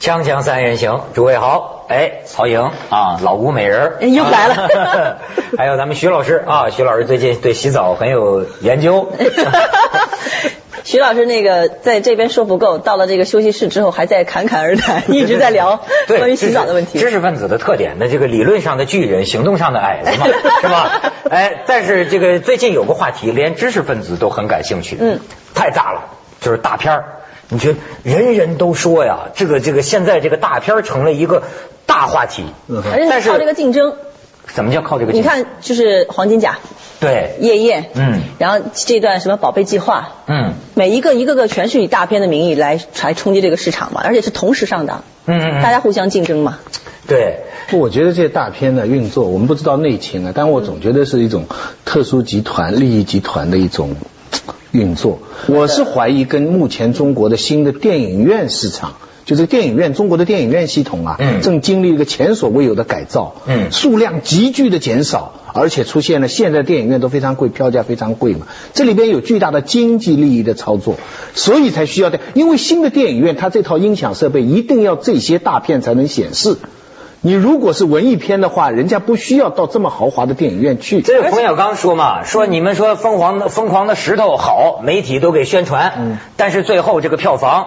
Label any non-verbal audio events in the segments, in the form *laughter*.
锵锵三人行，诸位好，哎，曹颖啊，老吴美人又来了，*laughs* 还有咱们徐老师啊，徐老师最近对洗澡很有研究。*laughs* 徐老师那个在这边说不够，到了这个休息室之后还在侃侃而谈，一直在聊关于洗澡的问题。知识分子的特点，那这个理论上的巨人，行动上的矮子嘛，是吧？哎，但是这个最近有个话题，连知识分子都很感兴趣，嗯，太炸了，就是大片儿。你觉得人人都说呀，这个这个现在这个大片成了一个大话题，而且靠这个竞争。什么叫靠这个？你看，就是黄金甲，对，夜宴，嗯，然后这段什么宝贝计划，嗯，每一个一个个全是以大片的名义来来冲击这个市场嘛，而且是同时上档，嗯嗯，大家互相竞争嘛。对，我觉得这些大片的运作，我们不知道内情啊，但我总觉得是一种特殊集团、利益集团的一种。运作，我是怀疑跟目前中国的新的电影院市场，就是电影院中国的电影院系统啊，正经历一个前所未有的改造，嗯，数量急剧的减少，而且出现了现在电影院都非常贵，票价非常贵嘛，这里边有巨大的经济利益的操作，所以才需要的，因为新的电影院它这套音响设备一定要这些大片才能显示。你如果是文艺片的话，人家不需要到这么豪华的电影院去。这冯小刚说嘛，说你们说疯狂的疯狂的石头好，媒体都给宣传，嗯，但是最后这个票房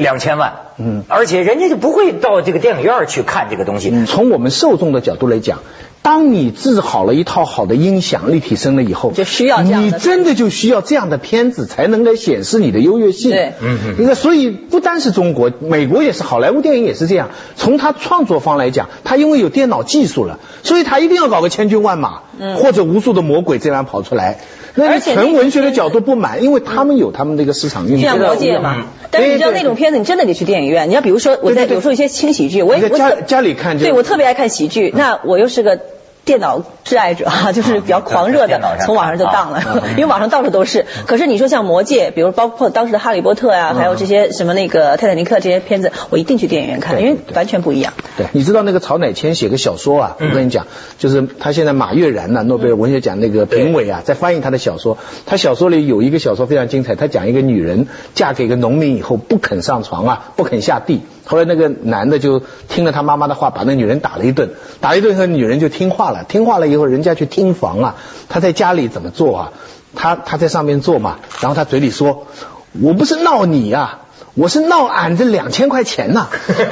两千万，嗯，而且人家就不会到这个电影院去看这个东西。从我们受众的角度来讲。当你治好了一套好的音响立体声了以后，就需要你真的就需要这样的片子才能来显示你的优越性。对，嗯嗯。那所以不单是中国，美国也是，好莱坞电影也是这样。从他创作方来讲，他因为有电脑技术了，所以他一定要搞个千军万马，或者无数的魔鬼这样跑出来。那纯文学的角度不满，因为他们有他们那个市场运作。像魔戒嘛，但是你知道那种片子，你真的得去电影院。你要比如说我在有时候一些轻喜剧，我也我家家里看，对我特别爱看喜剧，那我又是个。电脑挚爱者哈，*laughs* 就是比较狂热的，从网上就当了，*laughs* 因为网上到处都是。可是你说像魔戒，比如包括当时的哈利波特呀，还有这些什么那个泰坦尼克这些片子，我一定去电影院看，因为完全不一样。对，你知道那个曹乃谦写个小说啊，我跟你讲，就是他现在马悦然呢，诺贝尔文学奖那个评委啊，在翻译他的小说。他小说里有一个小说非常精彩，他讲一个女人嫁给一个农民以后不肯上床啊，不肯下地。后来那个男的就听了他妈妈的话，把那女人打了一顿，打了一顿以后女人就听话了，听话了以后人家去听房啊，他在家里怎么做啊？他他在上面做嘛，然后他嘴里说，我不是闹你呀，我是闹俺这两千块钱呐，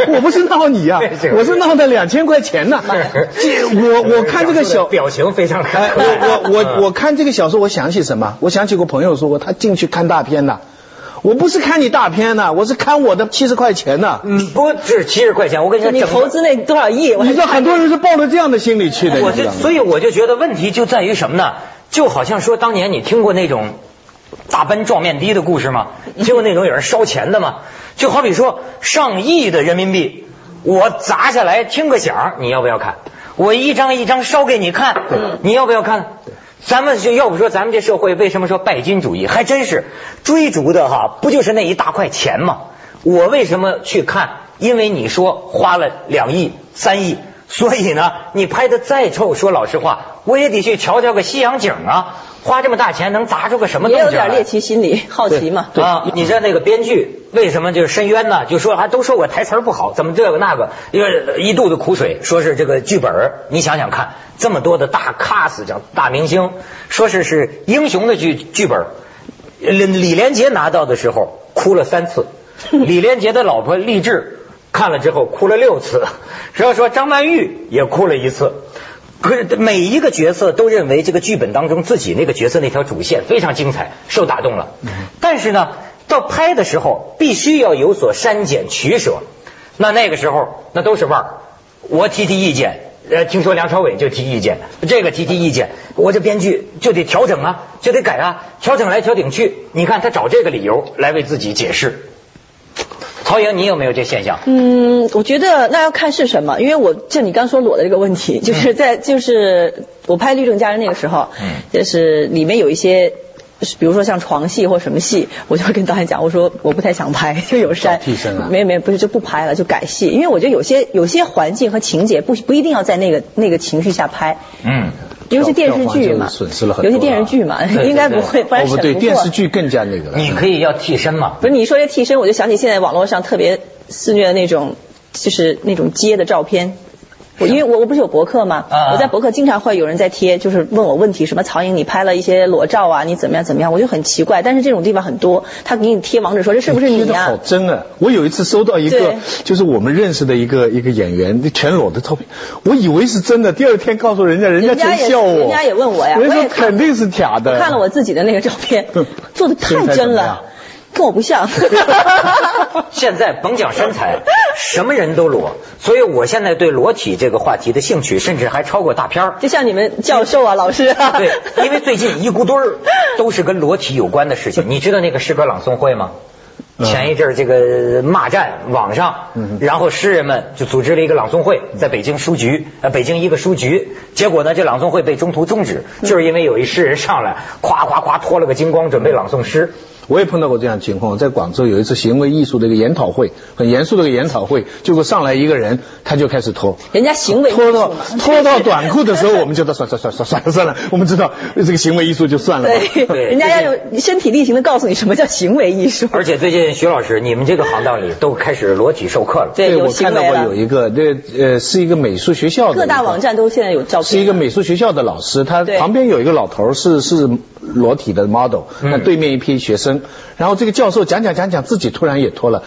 我不是闹你 *laughs* 呀，我是闹的两千块钱呐。*laughs* 这我我看这个小表情非常可爱，我我我 *laughs* 我看这个小说，我想起什么？我想起我朋友说过，他进去看大片的。我不是看你大片呢，我是看我的七十块钱呢。嗯，不止七十块钱，我跟你说，你投资那多少亿？你知道很多人是抱着这样的心理去的。我就所以我就觉得问题就在于什么呢？就好像说当年你听过那种大奔撞面的的故事吗？*laughs* 听过那种有人烧钱的吗？就好比说上亿的人民币，我砸下来听个响，你要不要看？我一张一张烧给你看，你要不要看？咱们就要不说咱们这社会为什么说拜金主义？还真是追逐的哈，不就是那一大块钱吗？我为什么去看？因为你说花了两亿、三亿，所以呢，你拍的再臭，说老实话，我也得去瞧瞧个西洋景啊。花这么大钱能砸出个什么？也有点猎奇心理，好奇嘛。啊，你知道那个编剧为什么就是深渊呢？就说还都说我台词不好，怎么这个那个，因为一肚子苦水，说是这个剧本你想想看，这么多的大 cast 叫大明星，说是是英雄的剧剧本，李李连杰拿到的时候哭了三次，李连杰的老婆励志看了之后哭了六次，然后说张曼玉也哭了一次。可是每一个角色都认为这个剧本当中自己那个角色那条主线非常精彩，受打动了。但是呢，到拍的时候必须要有所删减取舍。那那个时候那都是腕儿，我提提意见。呃，听说梁朝伟就提意见，这个提提意见，我这编剧就得调整啊，就得改啊，调整来调整去。你看他找这个理由来为自己解释。曹颖，你有没有这现象？嗯，我觉得那要看是什么，因为我就你刚说裸的这个问题，就是在就是我拍《律政佳人》那个时候，嗯，就是里面有一些比如说像床戏或什么戏，我就会跟导演讲，我说我不太想拍，*laughs* 就有删。替身啊？没有没有不是就不拍了，就改戏，因为我觉得有些有些环境和情节不不一定要在那个那个情绪下拍。嗯。尤其电视剧嘛，损失了很多。尤其电视剧嘛，*laughs* 应该不会，不然不对，电视剧更加那个了。你可以要替身嘛？不是你说这替身，我就想起现在网络上特别肆虐的那种，就是那种街的照片。我因为我我不是有博客吗？我在博客经常会有人在贴，就是问我问题，什么曹颖你拍了一些裸照啊，你怎么样怎么样？我就很奇怪，但是这种地方很多，他给你贴网址说这是不是你呀？好真啊！我有一次收到一个，就是我们认识的一个一个演员全裸的照片，我以为是真的，第二天告诉人家，人家真笑我，人家也问我呀，我说肯定是假的。看了我自己的那个照片，做的太真了。跟我不像，*laughs* 现在甭讲身材，什么人都裸，所以我现在对裸体这个话题的兴趣，甚至还超过大片儿。就像你们教授啊，老师。对，因为最近一股堆儿都是跟裸体有关的事情。*laughs* 你知道那个诗歌朗诵会吗？前一阵儿这个骂战网上，然后诗人们就组织了一个朗诵会，在北京书局，呃，北京一个书局，结果呢，这朗诵会被中途终止，就是因为有一诗人上来，咵咵咵脱了个精光，准备朗诵诗。我也碰到过这样情况，在广州有一次行为艺术的一个研讨会，很严肃的一个研讨会，结果上来一个人，他就开始脱，人家行为脱到脱到短裤的时候，我们就说算算算算算了算了，我们知道这个行为艺术就算了。对，人家要有身体力行的告诉你什么叫行为艺术。而且最近徐老师，你们这个行当里都开始裸体授课了。对，我看到过有一个，这呃是一个美术学校的，各大网站都现在有照片。是一个美术学校的老师，他旁边有一个老头是是裸体的 model，那对面一批学生，然后这个。教授讲讲讲讲，自己突然也脱了。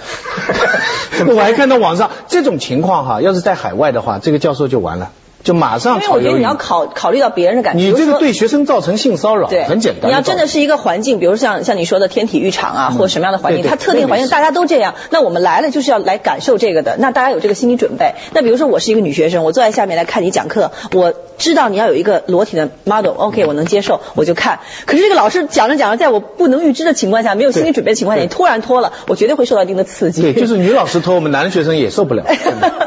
*laughs* 我还看到网上这种情况哈，要是在海外的话，这个教授就完了。就马上，因为我觉得你要考考虑到别人的感觉。你这个对学生造成性骚扰，对，很简单。你要真的是一个环境，比如像像你说的天体育场啊，或者什么样的环境，它特定环境大家都这样，那我们来了就是要来感受这个的，那大家有这个心理准备。那比如说我是一个女学生，我坐在下面来看你讲课，我知道你要有一个裸体的 model，OK，我能接受，我就看。可是这个老师讲着讲着，在我不能预知的情况下，没有心理准备的情况下，你突然脱了，我绝对会受到一定的刺激。对，就是女老师脱，我们男学生也受不了。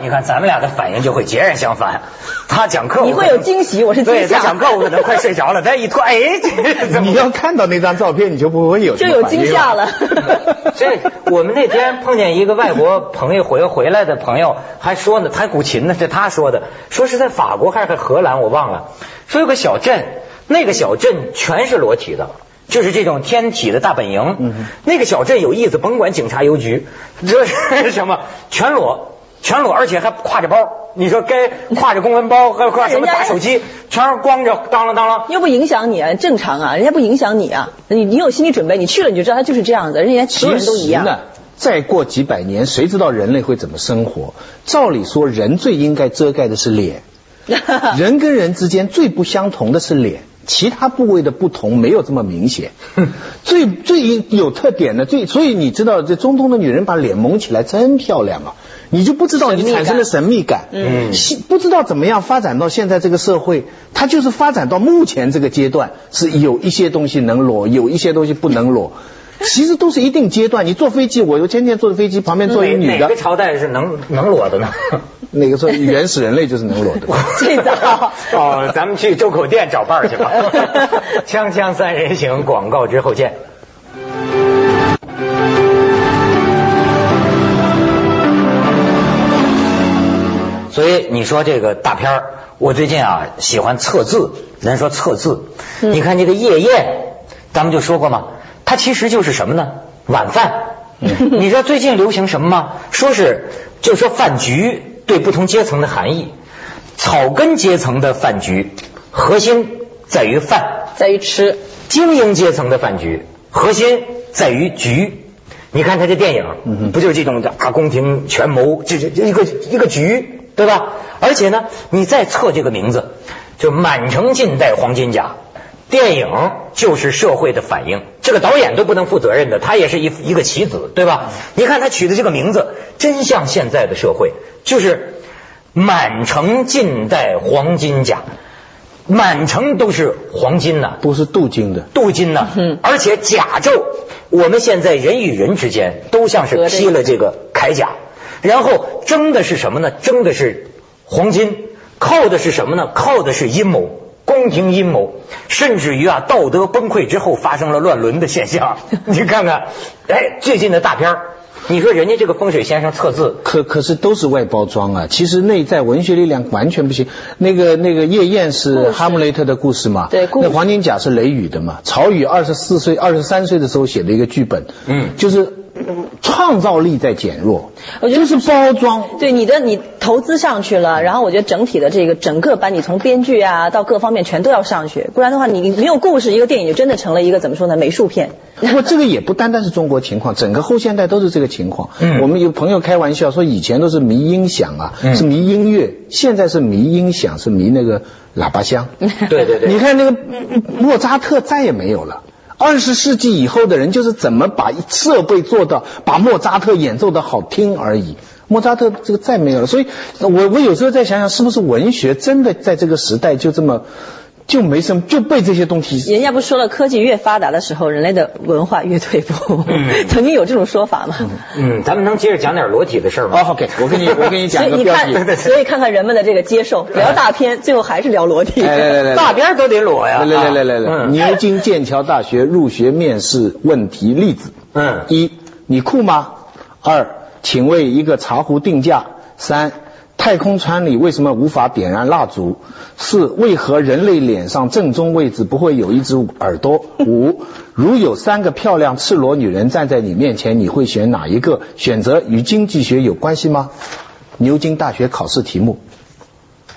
你 *laughs* 看咱们俩的反应就会截然相反。他讲课。你会有惊喜，我是对他讲课，我可能快睡着了。*laughs* 他一脱，哎，*laughs* 你要看到那张照片，你就不会有就有惊吓了。*laughs* 这我们那天碰见一个外国朋友回回来的朋友，还说呢，弹古琴呢，是他说的，说是在法国还是荷兰，我忘了。说有个小镇，那个小镇全是裸体的，就是这种天体的大本营。那个小镇有意思，甭管警察邮局，这是什么，全裸。全裸，而且还挎着包。你说该挎着公文包，还挎什么大手机，全是光着，当啷当啷。又不影响你啊，正常啊，人家不影响你啊。你你有心理准备，你去了你就知道他就是这样子，人家所有人都一样。呢，再过几百年，谁知道人类会怎么生活？照理说，人最应该遮盖的是脸。*laughs* 人跟人之间最不相同的是脸，其他部位的不同没有这么明显。*laughs* 最最有特点的，最所以你知道，这中东的女人把脸蒙起来真漂亮啊。你就不知道你产生了神秘感，嗯，不知道怎么样发展到现在这个社会，它就是发展到目前这个阶段，是有一些东西能裸，有一些东西不能裸，*laughs* 其实都是一定阶段。你坐飞机，我就天天坐的飞机，旁边坐一女的。哪个朝代是能能裸的呢？*laughs* 哪个说原始人类就是能裸的？最 *laughs* 早哦，咱们去周口店找伴儿去吧。锵锵三人行，广告之后见。所以你说这个大片儿，我最近啊喜欢测字。人说测字，你看这个夜宴，咱们就说过嘛，它其实就是什么呢？晚饭。*laughs* 你知道最近流行什么吗？说是就说饭局对不同阶层的含义。草根阶层的饭局，核心在于饭，在于吃；精英阶层的饭局，核心在于局。你看他这电影，不就是这种大宫廷权谋，就是一个一个局。对吧？而且呢，你再测这个名字，就满城尽带黄金甲。电影就是社会的反应，这个导演都不能负责任的，他也是一一个棋子，对吧？你看他取的这个名字，真像现在的社会，就是满城尽带黄金甲，满城都是黄金呐，不是镀金的，镀金呐。嗯，而且甲胄，我们现在人与人之间都像是披了这个铠甲。然后争的是什么呢？争的是黄金，靠的是什么呢？靠的是阴谋。宫廷阴谋，甚至于啊道德崩溃之后发生了乱伦的现象。*laughs* 你看看，哎，最近的大片你说人家这个风水先生测字，可可是都是外包装啊，其实内在文学力量完全不行。那个那个夜宴是哈姆雷特的故事嘛？对，那黄金甲是雷雨的嘛？曹禺二十四岁、二十三岁的时候写的一个剧本，嗯，就是。创造力在减弱，我觉得是包装。对你的，你投资上去了，然后我觉得整体的这个整个把你从编剧啊到各方面全都要上去，不然的话你没有故事，一个电影就真的成了一个怎么说呢美术片。*laughs* 不过这个也不单单是中国情况，整个后现代都是这个情况。嗯，我们有朋友开玩笑说，以前都是迷音响啊，是迷音乐，现在是迷音响，是迷那个喇叭箱。*laughs* 对对对，你看那个莫扎特再也没有了。二十世纪以后的人就是怎么把设备做到把莫扎特演奏的好听而已。莫扎特这个再没有了，所以我我有时候在想想，是不是文学真的在这个时代就这么。就没什么，就被这些东西。人家不说了，科技越发达的时候，人类的文化越退步。曾经有这种说法吗？嗯，咱们能接着讲点裸体的事吗？哦，OK，我跟你我跟你讲一个标题。所以看看人们的这个接受，聊大片，最后还是聊裸体。来来来，大边都得裸呀。来来来来来，牛津剑桥大学入学面试问题例子。嗯。一，你酷吗？二，请为一个茶壶定价。三。太空船里为什么无法点燃蜡烛？四、为何人类脸上正中位置不会有一只耳朵？五、如有三个漂亮赤裸女人站在你面前，你会选哪一个？选择与经济学有关系吗？牛津大学考试题目。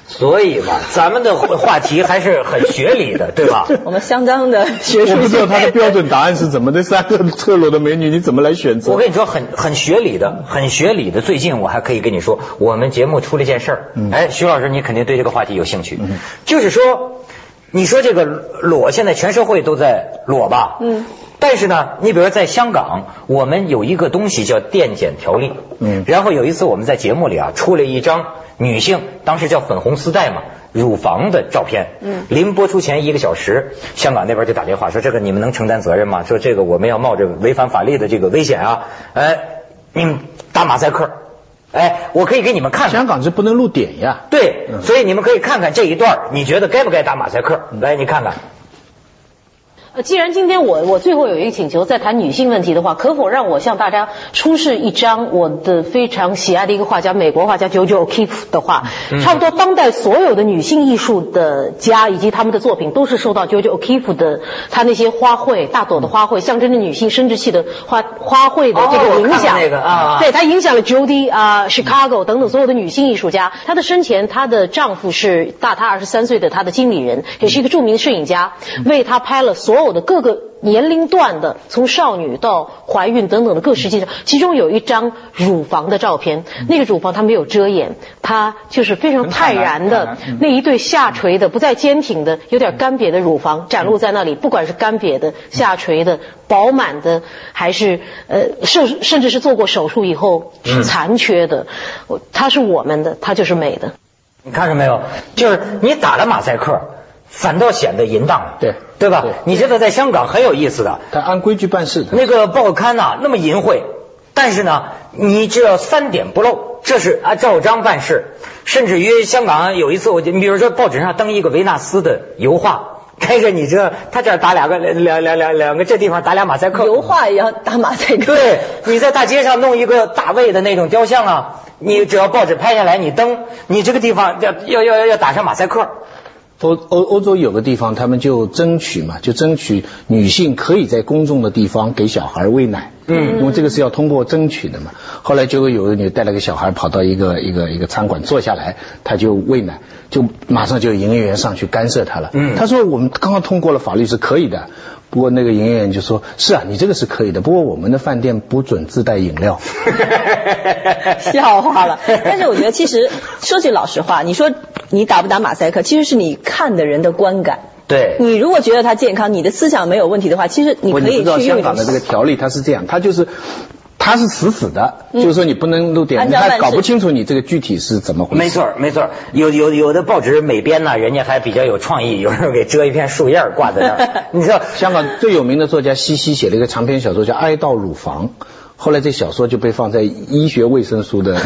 所以嘛，咱们的话题还是很学理的，*laughs* 对吧？我们相当的学术。我不知道他的标准答案是怎么的，三个赤裸的美女，你怎么来选择？我跟你说，很很学理的，很学理的。最近我还可以跟你说，我们节目出了一件事儿。哎，徐老师，你肯定对这个话题有兴趣。就是说，你说这个裸，现在全社会都在裸吧？嗯。但是呢，你比如说在香港，我们有一个东西叫电检条例。嗯。然后有一次我们在节目里啊，出了一张。女性当时叫粉红丝带嘛，乳房的照片。嗯。临播出前一个小时，香港那边就打电话说：“这个你们能承担责任吗？”说：“这个我们要冒着违反法律的这个危险啊！”哎，你们打马赛克，哎，我可以给你们看看。香港是不能露点呀。对，所以你们可以看看这一段，你觉得该不该打马赛克？来，你看看。既然今天我我最后有一个请求，在谈女性问题的话，可否让我向大家出示一张我的非常喜爱的一个画家，美国画家 JoJo O'Keeffe 的画？差不多当代所有的女性艺术的家以及他们的作品，都是受到 JoJo O'Keeffe 的他那些花卉，大朵的花卉，象征着女性生殖器的花花卉的这个影响。那个啊，对，他影响了 Judy 啊，Chicago 等等所有的女性艺术家。她的生前，她的丈夫是大她二十三岁的她的经理人，也是一个著名的摄影家，为她拍了所有。的各个年龄段的，从少女到怀孕等等的各时期上，其中有一张乳房的照片，那个乳房它没有遮掩，它就是非常泰然的那一对下垂的、不再坚挺的、有点干瘪的乳房展露在那里，不管是干瘪的、下垂的、饱满的，还是呃甚甚至是做过手术以后是残缺的，它是我们的，它就是美的。你看着没有？就是你打了马赛克。反倒显得淫荡了，对对吧？你知道在香港很有意思的，他按规矩办事。那个报刊呐，那么淫秽，但是呢，你只要三点不漏，这是啊照章办事。甚至于香港有一次，我就你比如说报纸上登一个维纳斯的油画，*laughs* 开着你这他这打两个两两两两个这地方打俩马赛克，油画一样打马赛克。对，你在大街上弄一个大卫的那种雕像啊，你只要报纸拍下来，你登，你这个地方要要要要打上马赛克。欧欧欧洲有个地方，他们就争取嘛，就争取女性可以在公众的地方给小孩喂奶，嗯，因为这个是要通过争取的嘛。后来就有个女带了个小孩跑到一个一个一个餐馆坐下来，她就喂奶，就马上就有营业员上去干涉她了。嗯，她说我们刚刚通过了法律是可以的。不过那个营业员就说：“是啊，你这个是可以的。不过我们的饭店不准自带饮料。*laughs* ”笑话了。但是我觉得，其实说句老实话，你说你打不打马赛克，其实是你看的人的观感。对。你如果觉得他健康，你的思想没有问题的话，其实你可以去用。香港的这个条例它是这样，它就是。它是死死的，就是说你不能露点，他搞不清楚你这个具体是怎么回事。没错，没错，有有有的报纸美编呢，人家还比较有创意，有时候给遮一片树叶挂在那儿。*laughs* 你知道，香港最有名的作家西西写了一个长篇小说叫《哀悼乳房》，后来这小说就被放在医学卫生书的。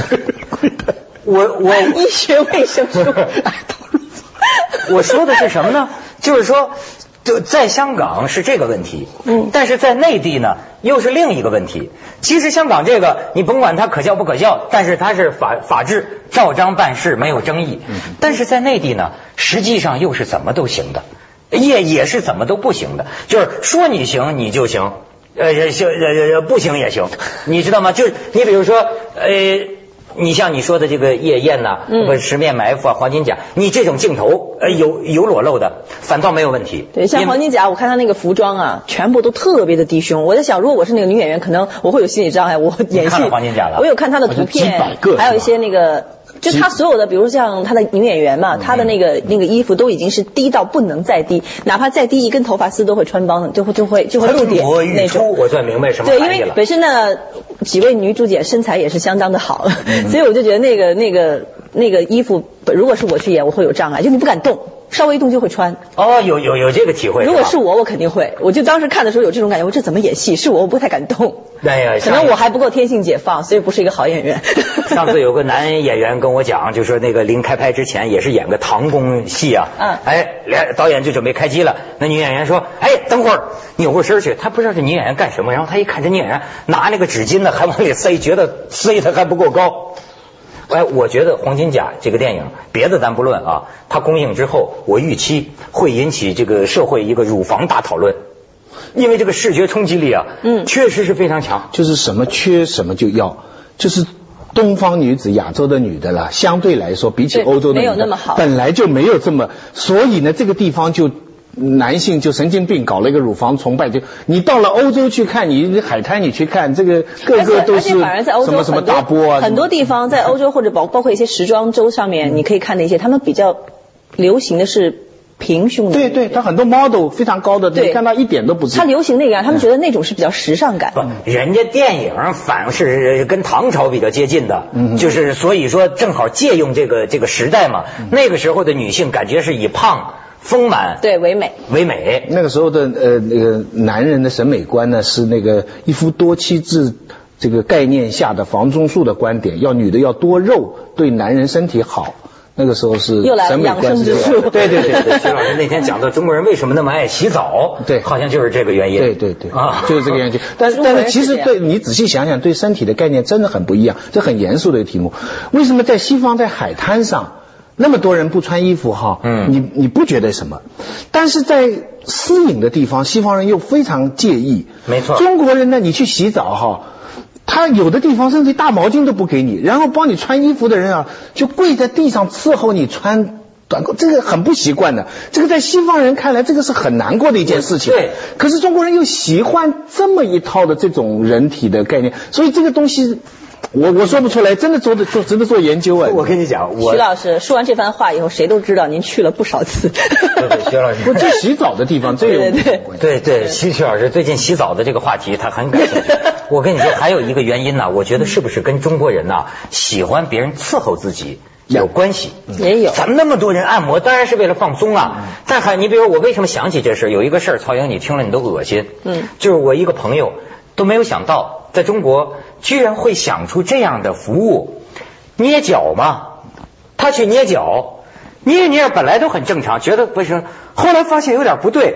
我我医学卫生书哀悼乳房。我说的是什么呢？就是说。就在香港是这个问题，嗯，但是在内地呢又是另一个问题。其实香港这个你甭管它可笑不可笑，但是它是法法治照章办事没有争议。但是在内地呢，实际上又是怎么都行的，也也是怎么都不行的。就是说你行你就行，呃行呃呃不行也行，你知道吗？就是你比如说呃。你像你说的这个夜宴呐，不十面埋伏啊，黄金甲，你这种镜头呃有有裸露的，反倒没有问题。对，像黄金甲，我看他那个服装啊，全部都特别的低胸。我在想，如果我是那个女演员，可能我会有心理障碍。我演戏，黄金甲了，我有看他的图片，还有一些那个。就他所有的，比如像他的女演员嘛，他的那个那个衣服都已经是低到不能再低，哪怕再低一根头发丝都会穿帮，就会就会就会露点那种。我算明白什么对，因为本身呢，几位女主角身材也是相当的好，*laughs* 所以我就觉得那个那个那个衣服，如果是我去演，我会有障碍，就你不敢动。稍微一动就会穿哦，有有有这个体会。如果是我，我肯定会。我就当时看的时候有这种感觉，我这怎么演戏？是我，我不太敢动。哎呀，可能我还不够天性解放，所以不是一个好演员。*laughs* 上次有个男演员跟我讲，就说那个临开拍之前也是演个唐宫戏啊。嗯。哎，导演就准备开机了，那女演员说：“哎，等会儿扭过身去。”他不知道这女演员干什么，然后他一看这女演员拿那个纸巾呢，还往里塞，觉得塞的还不够高。哎，我觉得《黄金甲》这个电影，别的咱不论啊，它公映之后，我预期会引起这个社会一个乳房大讨论，因为这个视觉冲击力啊，嗯，确实是非常强。就是什么缺什么就要，就是东方女子、亚洲的女的啦，相对来说比起欧洲的，没有那么好，本来就没有这么，所以呢，这个地方就。男性就神经病，搞了一个乳房崇拜。就你到了欧洲去看，你海滩你去看，这个个个都是什么什么大波啊。很多地方在欧洲或者包包括一些时装周上面，你可以看那些，他们比较流行的是平胸的。对对，他很多 model 非常高的，你看到一点都不。他流行那个，他们觉得那种是比较时尚感。不，人家电影反是跟唐朝比较接近的，就是所以说正好借用这个这个时代嘛。那个时候的女性感觉是以胖。丰满对唯美唯美，那个时候的呃那个男人的审美观呢是那个一夫多妻制这个概念下的房中术的观点，要女的要多肉对男人身体好。那个时候是又来了养生之术，对对对对，*laughs* 徐老师那天讲到中国人为什么那么爱洗澡，对，好像就是这个原因。对对对啊，就是这个原因。但但是其实对你仔细想想，对身体的概念真的很不一样，这很严肃的一个题目。为什么在西方在海滩上？那么多人不穿衣服哈，嗯，你你不觉得什么？但是在私隐的地方，西方人又非常介意。没错。中国人呢，你去洗澡哈，他有的地方甚至大毛巾都不给你，然后帮你穿衣服的人啊，就跪在地上伺候你穿短裤，这个很不习惯的。这个在西方人看来，这个是很难过的一件事情。对。可是中国人又喜欢这么一套的这种人体的概念，所以这个东西。我我说不出来，真的做的做值得做研究哎！我跟你讲，徐老师说完这番话以后，谁都知道您去了不少次。徐老师，*laughs* 不，这洗澡的地方最有对对对对，徐徐老师最近洗澡的这个话题他很感兴趣。*laughs* 我跟你说，还有一个原因呢，我觉得是不是跟中国人呢喜欢别人伺候自己有关系？也有。咱们那么多人按摩，当然是为了放松啊。但还你比如我为什么想起这事？有一个事儿，曹英你听了你都恶心。嗯。就是我一个朋友都没有想到，在中国。居然会想出这样的服务，捏脚嘛？他去捏脚，捏捏本来都很正常，觉得不行，后来发现有点不对，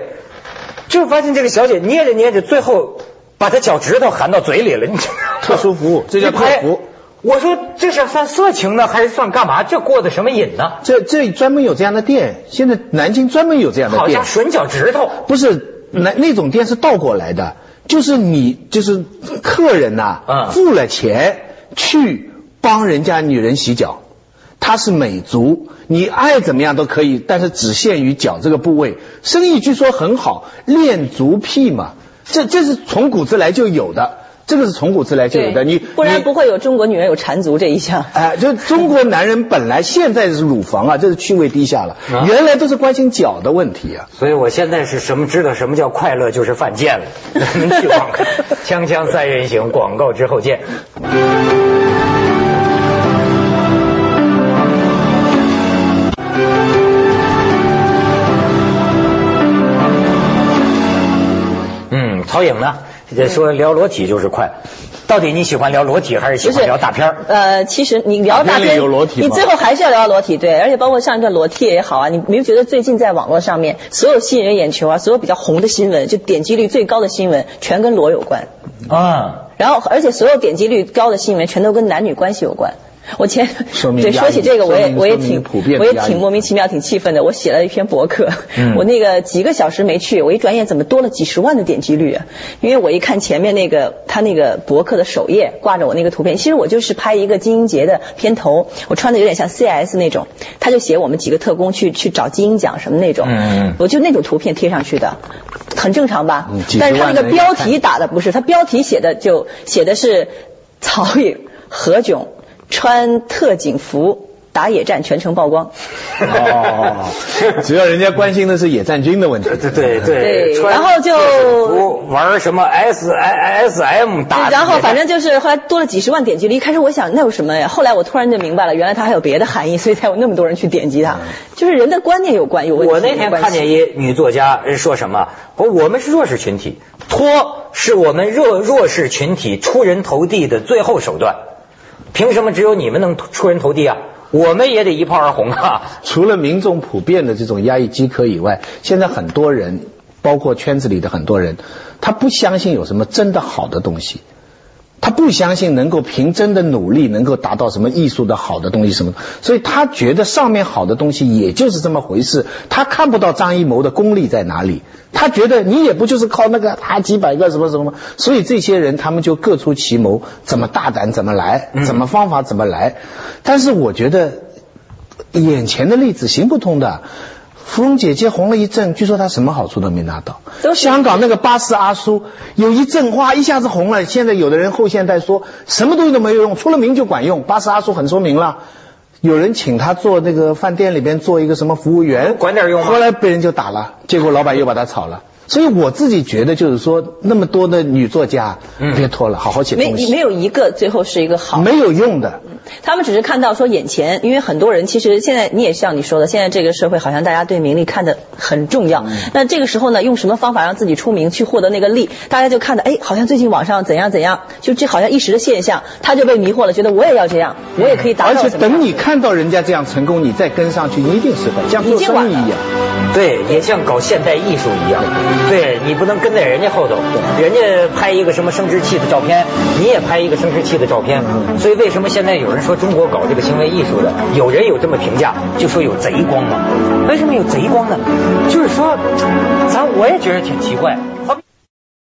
就发现这个小姐捏着捏着，最后把她脚趾头含到嘴里了。你特殊服务，*laughs* 这叫特服。我说这是算色情呢，还是算干嘛？这过的什么瘾呢？这这专门有这样的店，现在南京专门有这样的店。好像吮脚趾头，不是那那种店是倒过来的。就是你，就是客人呐，付了钱去帮人家女人洗脚，他是美足，你爱怎么样都可以，但是只限于脚这个部位。生意据说很好，恋足癖嘛，这这是从古之来就有的。这个是从古至来就有的，你不然不会有中国女人有缠足这一项。哎，就中国男人本来现在是乳房啊，这是趣味低下了，原来都是关心脚的问题啊。所以我现在是什么知道什么叫快乐就是犯贱了。们 *laughs* 去广告，锵锵三人行，广告之后见。嗯，曹颖呢？说聊裸体就是快。到底你喜欢聊裸体还是喜欢聊大片呃，其实你聊大片，你最后还是要聊裸体，对。而且包括上一段裸体也好啊，你没有觉得最近在网络上面所有吸引人眼球啊，所有比较红的新闻，就点击率最高的新闻，全跟裸有关啊。然后，而且所有点击率高的新闻，全都跟男女关系有关。*laughs* 我前对说起这个，我也我也挺我也挺莫名其妙，挺气愤的。我写了一篇博客，*laughs* 我那个几个小时没去，我一转眼怎么多了几十万的点击率啊？因为我一看前面那个他那个博客的首页挂着我那个图片，其实我就是拍一个金鹰节的片头，我穿的有点像 CS 那种，他就写我们几个特工去去找金鹰奖什么那种，我就那种图片贴上去的，很正常吧？但是他那个标题打的不是，他标题写的就写的是曹颖何炅。穿特警服打野战，全程曝光。哦，*laughs* 只要人家关心的是野战军的问题。对对对。然后就玩什么 S I S M 打。然后反正就是后来多了几十万点击率。一开始我想那有什么呀？后来我突然就明白了，原来它还有别的含义，所以才有那么多人去点击它。就是人的观念有关有问题。我那天看见一女作家说什么？我我们是弱势群体，脱是我们弱弱势群体出人头地的最后手段。凭什么只有你们能出人头地啊？我们也得一炮而红啊！*laughs* 除了民众普遍的这种压抑饥渴以外，现在很多人，包括圈子里的很多人，他不相信有什么真的好的东西。他不相信能够凭真的努力能够达到什么艺术的好的东西什么，所以他觉得上面好的东西也就是这么回事。他看不到张艺谋的功力在哪里，他觉得你也不就是靠那个啊几百个什么什么，所以这些人他们就各出奇谋，怎么大胆怎么来，怎么方法怎么来。但是我觉得眼前的例子行不通的。芙蓉姐姐红了一阵，据说她什么好处都没拿到。香港那个巴士阿叔有一阵花，一下子红了。现在有的人后现代说什么东西都没有用，出了名就管用。巴士阿叔很出名了，有人请他做那个饭店里边做一个什么服务员，管点用。后来被人就打了，结果老板又把他炒了。所以我自己觉得，就是说，那么多的女作家，别拖了，好好写东西。没没有一个最后是一个好，没有用的。他们只是看到说眼前，因为很多人其实现在你也像你说的，现在这个社会好像大家对名利看得很重要。那这个时候呢，用什么方法让自己出名，去获得那个利，大家就看到，哎，好像最近网上怎样怎样，就这好像一时的现象，他就被迷惑了，觉得我也要这样，我也可以达到。而且等你看到人家这样成功，你再跟上去，一定是会像做生意一样。对，也像搞现代艺术一样。对你不能。跟在人家后头，人家拍一个什么生殖器的照片，你也拍一个生殖器的照片。所以为什么现在有人说中国搞这个行为艺术的，有人有这么评价，就说有贼光嘛？为什么有贼光呢？就是说，咱我也觉得挺奇怪。